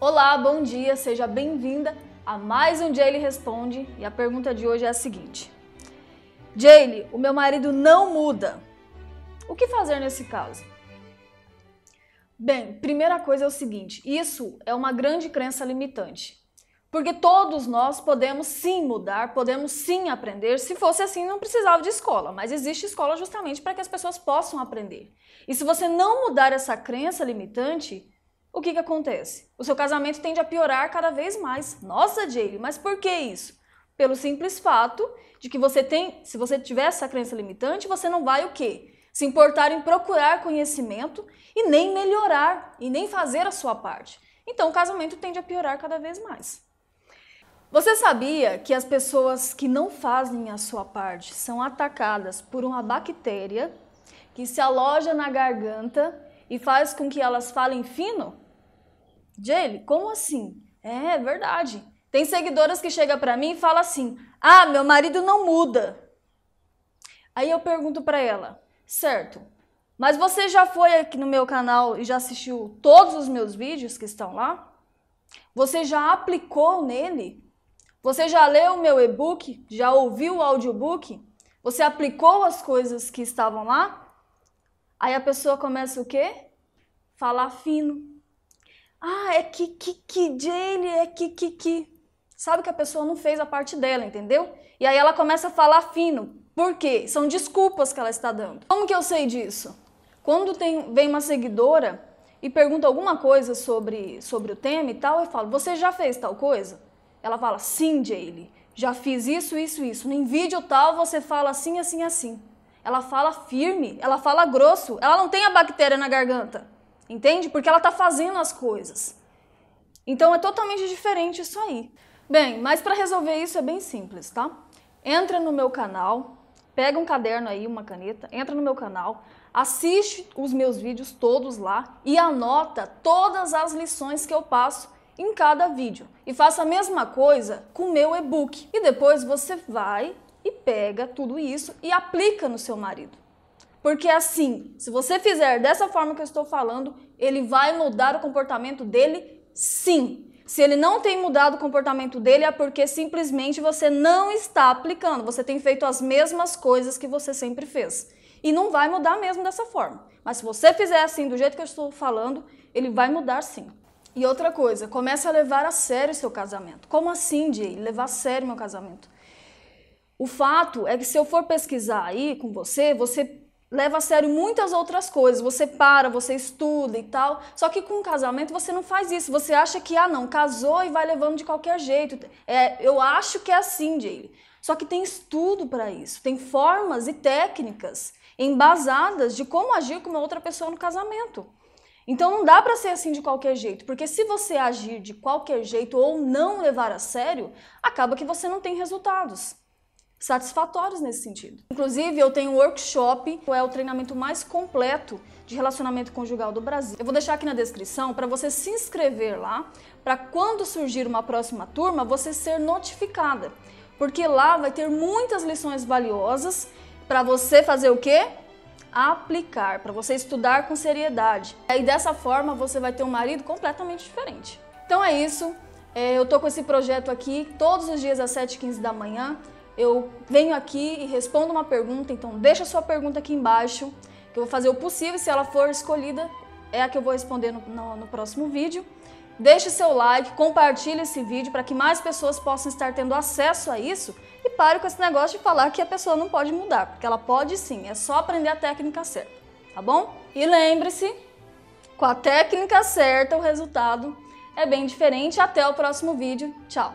Olá, bom dia, seja bem-vinda a mais um Jaylee Responde e a pergunta de hoje é a seguinte: Jaylee, o meu marido não muda. O que fazer nesse caso? Bem, primeira coisa é o seguinte: isso é uma grande crença limitante. Porque todos nós podemos sim mudar, podemos sim aprender. Se fosse assim, não precisava de escola, mas existe escola justamente para que as pessoas possam aprender. E se você não mudar essa crença limitante, o que, que acontece? O seu casamento tende a piorar cada vez mais. Nossa, Jaylee, mas por que isso? Pelo simples fato de que você tem, se você tiver essa crença limitante, você não vai o quê? Se importar em procurar conhecimento e nem melhorar e nem fazer a sua parte. Então o casamento tende a piorar cada vez mais. Você sabia que as pessoas que não fazem a sua parte são atacadas por uma bactéria que se aloja na garganta e faz com que elas falem fino? Jaylee, como assim? É, é verdade. Tem seguidoras que chegam para mim e falam assim: "Ah, meu marido não muda". Aí eu pergunto para ela: "Certo? Mas você já foi aqui no meu canal e já assistiu todos os meus vídeos que estão lá? Você já aplicou nele você já leu o meu e-book? Já ouviu o audiobook? Você aplicou as coisas que estavam lá? Aí a pessoa começa o quê? Falar fino. Ah, é que, que, que, Jane, é que, que, que. Sabe que a pessoa não fez a parte dela, entendeu? E aí ela começa a falar fino. Por quê? São desculpas que ela está dando. Como que eu sei disso? Quando tem, vem uma seguidora e pergunta alguma coisa sobre, sobre o tema e tal, eu falo, você já fez tal coisa? Ela fala, sim, Jaylee, já fiz isso, isso, isso. No vídeo tal você fala assim, assim, assim. Ela fala firme, ela fala grosso, ela não tem a bactéria na garganta. Entende? Porque ela está fazendo as coisas. Então é totalmente diferente isso aí. Bem, mas para resolver isso é bem simples, tá? Entra no meu canal, pega um caderno aí, uma caneta, entra no meu canal, assiste os meus vídeos todos lá e anota todas as lições que eu passo em cada vídeo. E faça a mesma coisa com o meu e-book. E depois você vai e pega tudo isso e aplica no seu marido. Porque assim, se você fizer dessa forma que eu estou falando, ele vai mudar o comportamento dele sim. Se ele não tem mudado o comportamento dele, é porque simplesmente você não está aplicando. Você tem feito as mesmas coisas que você sempre fez. E não vai mudar mesmo dessa forma. Mas se você fizer assim, do jeito que eu estou falando, ele vai mudar sim. E outra coisa, comece a levar a sério seu casamento. Como assim, Jay? Levar a sério meu casamento? O fato é que se eu for pesquisar aí com você, você leva a sério muitas outras coisas. Você para, você estuda e tal. Só que com o casamento você não faz isso. Você acha que, ah, não, casou e vai levando de qualquer jeito. É, eu acho que é assim, Jay. Só que tem estudo para isso. Tem formas e técnicas embasadas de como agir com uma outra pessoa no casamento. Então não dá para ser assim de qualquer jeito, porque se você agir de qualquer jeito ou não levar a sério, acaba que você não tem resultados satisfatórios nesse sentido. Inclusive, eu tenho um workshop, que é o treinamento mais completo de relacionamento conjugal do Brasil. Eu vou deixar aqui na descrição para você se inscrever lá, para quando surgir uma próxima turma, você ser notificada. Porque lá vai ter muitas lições valiosas para você fazer o quê? aplicar, para você estudar com seriedade. E dessa forma você vai ter um marido completamente diferente. Então é isso. É, eu tô com esse projeto aqui todos os dias às 7h15 da manhã. Eu venho aqui e respondo uma pergunta, então deixa sua pergunta aqui embaixo, que eu vou fazer o possível, se ela for escolhida, é a que eu vou responder no, no, no próximo vídeo. Deixe seu like, compartilhe esse vídeo para que mais pessoas possam estar tendo acesso a isso e pare com esse negócio de falar que a pessoa não pode mudar, porque ela pode sim, é só aprender a técnica certa, tá bom? E lembre-se, com a técnica certa o resultado é bem diferente. Até o próximo vídeo. Tchau!